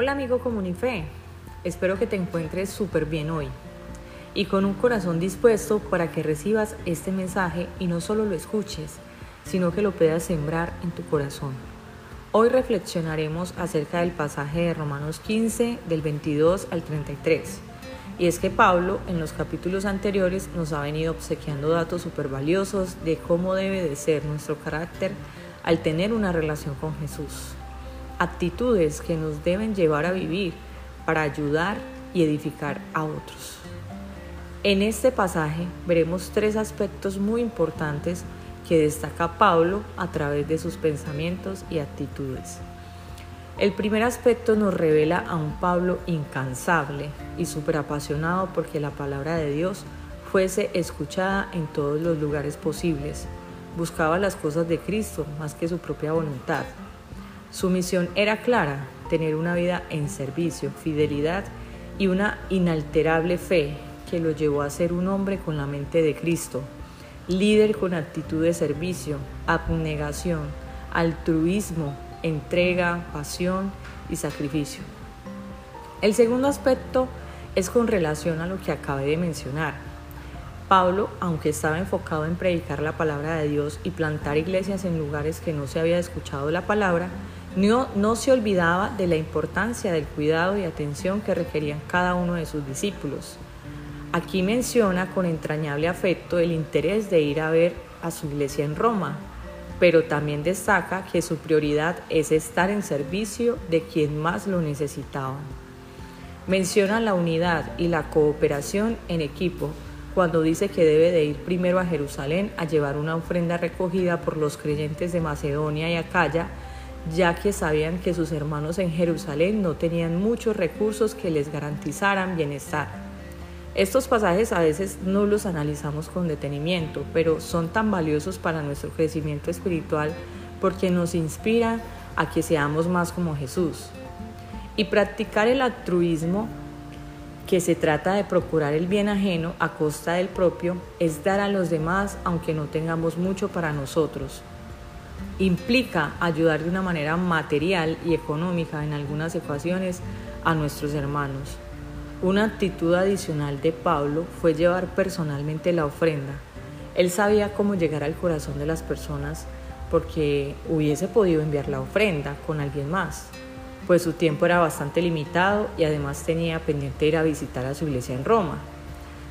Hola amigo Comunife, espero que te encuentres súper bien hoy y con un corazón dispuesto para que recibas este mensaje y no solo lo escuches, sino que lo puedas sembrar en tu corazón. Hoy reflexionaremos acerca del pasaje de Romanos 15 del 22 al 33. Y es que Pablo en los capítulos anteriores nos ha venido obsequiando datos súper valiosos de cómo debe de ser nuestro carácter al tener una relación con Jesús. Actitudes que nos deben llevar a vivir para ayudar y edificar a otros. En este pasaje veremos tres aspectos muy importantes que destaca Pablo a través de sus pensamientos y actitudes. El primer aspecto nos revela a un Pablo incansable y súper apasionado porque la palabra de Dios fuese escuchada en todos los lugares posibles. Buscaba las cosas de Cristo más que su propia voluntad. Su misión era clara, tener una vida en servicio, fidelidad y una inalterable fe que lo llevó a ser un hombre con la mente de Cristo, líder con actitud de servicio, abnegación, altruismo, entrega, pasión y sacrificio. El segundo aspecto es con relación a lo que acabé de mencionar. Pablo, aunque estaba enfocado en predicar la palabra de Dios y plantar iglesias en lugares que no se había escuchado la palabra, no, se olvidaba de la importancia del cuidado y atención que requerían cada uno de sus discípulos. Aquí menciona con entrañable afecto el interés de ir a ver a su iglesia en Roma, pero también destaca que su prioridad es estar en servicio de quien más lo necesitaban. Menciona la unidad y la cooperación en equipo cuando dice que debe de ir primero a Jerusalén a llevar una ofrenda recogida por los creyentes de Macedonia y Acaya, ya que sabían que sus hermanos en Jerusalén no tenían muchos recursos que les garantizaran bienestar. Estos pasajes a veces no los analizamos con detenimiento, pero son tan valiosos para nuestro crecimiento espiritual porque nos inspiran a que seamos más como Jesús. Y practicar el altruismo, que se trata de procurar el bien ajeno a costa del propio, es dar a los demás aunque no tengamos mucho para nosotros. Implica ayudar de una manera material y económica en algunas ecuaciones a nuestros hermanos. Una actitud adicional de Pablo fue llevar personalmente la ofrenda. Él sabía cómo llegar al corazón de las personas porque hubiese podido enviar la ofrenda con alguien más, pues su tiempo era bastante limitado y además tenía pendiente ir a visitar a su iglesia en Roma.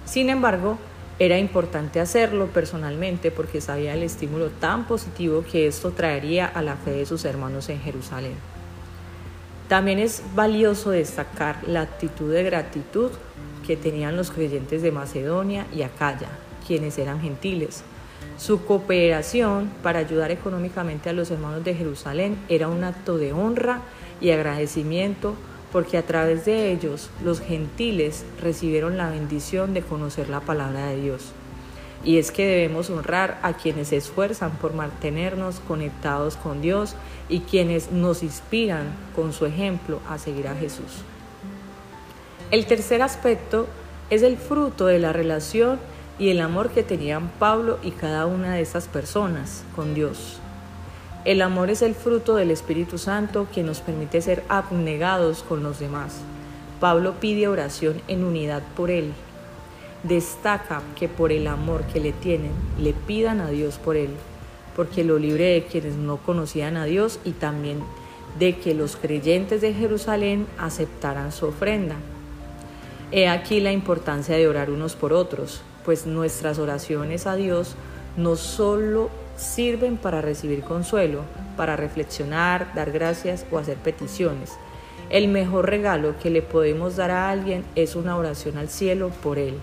Sin embargo, era importante hacerlo personalmente porque sabía el estímulo tan positivo que esto traería a la fe de sus hermanos en Jerusalén. También es valioso destacar la actitud de gratitud que tenían los creyentes de Macedonia y Acaya, quienes eran gentiles. Su cooperación para ayudar económicamente a los hermanos de Jerusalén era un acto de honra y agradecimiento porque a través de ellos los gentiles recibieron la bendición de conocer la palabra de Dios. Y es que debemos honrar a quienes se esfuerzan por mantenernos conectados con Dios y quienes nos inspiran con su ejemplo a seguir a Jesús. El tercer aspecto es el fruto de la relación y el amor que tenían Pablo y cada una de estas personas con Dios. El amor es el fruto del Espíritu Santo que nos permite ser abnegados con los demás. Pablo pide oración en unidad por él destaca que por el amor que le tienen, le pidan a Dios por él, porque lo libre de quienes no conocían a Dios y también de que los creyentes de Jerusalén aceptaran su ofrenda. He aquí la importancia de orar unos por otros, pues nuestras oraciones a Dios no solo sirven para recibir consuelo, para reflexionar, dar gracias o hacer peticiones. El mejor regalo que le podemos dar a alguien es una oración al cielo por él.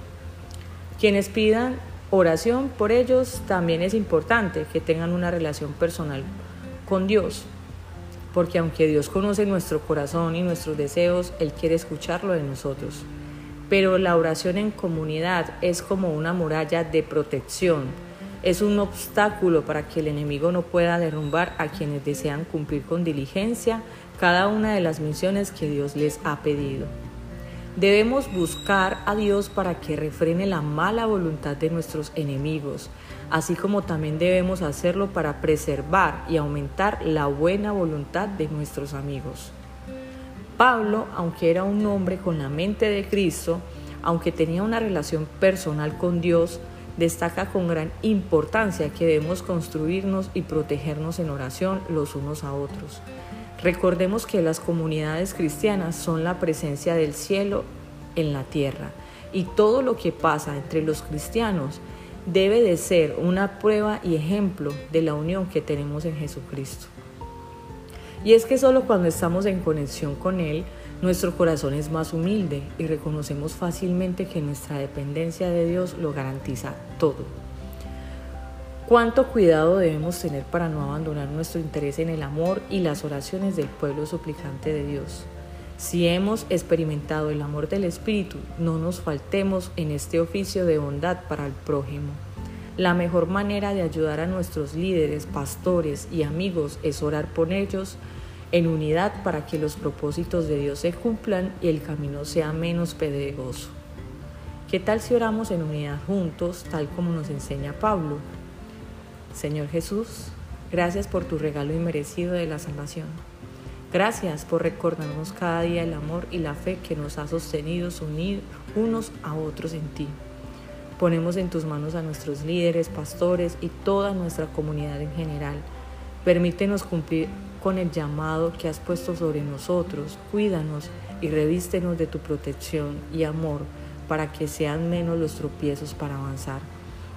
Quienes pidan oración por ellos también es importante que tengan una relación personal con Dios, porque aunque Dios conoce nuestro corazón y nuestros deseos, Él quiere escucharlo de nosotros. Pero la oración en comunidad es como una muralla de protección, es un obstáculo para que el enemigo no pueda derrumbar a quienes desean cumplir con diligencia cada una de las misiones que Dios les ha pedido. Debemos buscar a Dios para que refrene la mala voluntad de nuestros enemigos, así como también debemos hacerlo para preservar y aumentar la buena voluntad de nuestros amigos. Pablo, aunque era un hombre con la mente de Cristo, aunque tenía una relación personal con Dios, destaca con gran importancia que debemos construirnos y protegernos en oración los unos a otros. Recordemos que las comunidades cristianas son la presencia del cielo en la tierra y todo lo que pasa entre los cristianos debe de ser una prueba y ejemplo de la unión que tenemos en Jesucristo. Y es que solo cuando estamos en conexión con Él, nuestro corazón es más humilde y reconocemos fácilmente que nuestra dependencia de Dios lo garantiza todo. Cuánto cuidado debemos tener para no abandonar nuestro interés en el amor y las oraciones del pueblo suplicante de Dios. Si hemos experimentado el amor del Espíritu, no nos faltemos en este oficio de bondad para el prójimo. La mejor manera de ayudar a nuestros líderes, pastores y amigos es orar por ellos en unidad para que los propósitos de Dios se cumplan y el camino sea menos pedregoso. ¿Qué tal si oramos en unidad juntos, tal como nos enseña Pablo? Señor Jesús, gracias por tu regalo inmerecido de la salvación. Gracias por recordarnos cada día el amor y la fe que nos ha sostenido unir unos a otros en ti. Ponemos en tus manos a nuestros líderes, pastores y toda nuestra comunidad en general. Permítenos cumplir con el llamado que has puesto sobre nosotros. Cuídanos y revístenos de tu protección y amor para que sean menos los tropiezos para avanzar.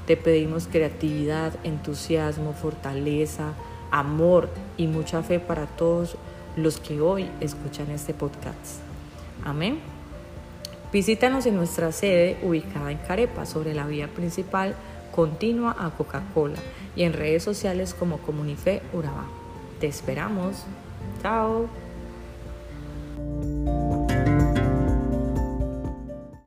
Te pedimos creatividad, entusiasmo, fortaleza, amor y mucha fe para todos los que hoy escuchan este podcast. Amén. Visítanos en nuestra sede ubicada en Carepa, sobre la vía principal continua a Coca-Cola y en redes sociales como Comunife Urabá. Te esperamos. Chao.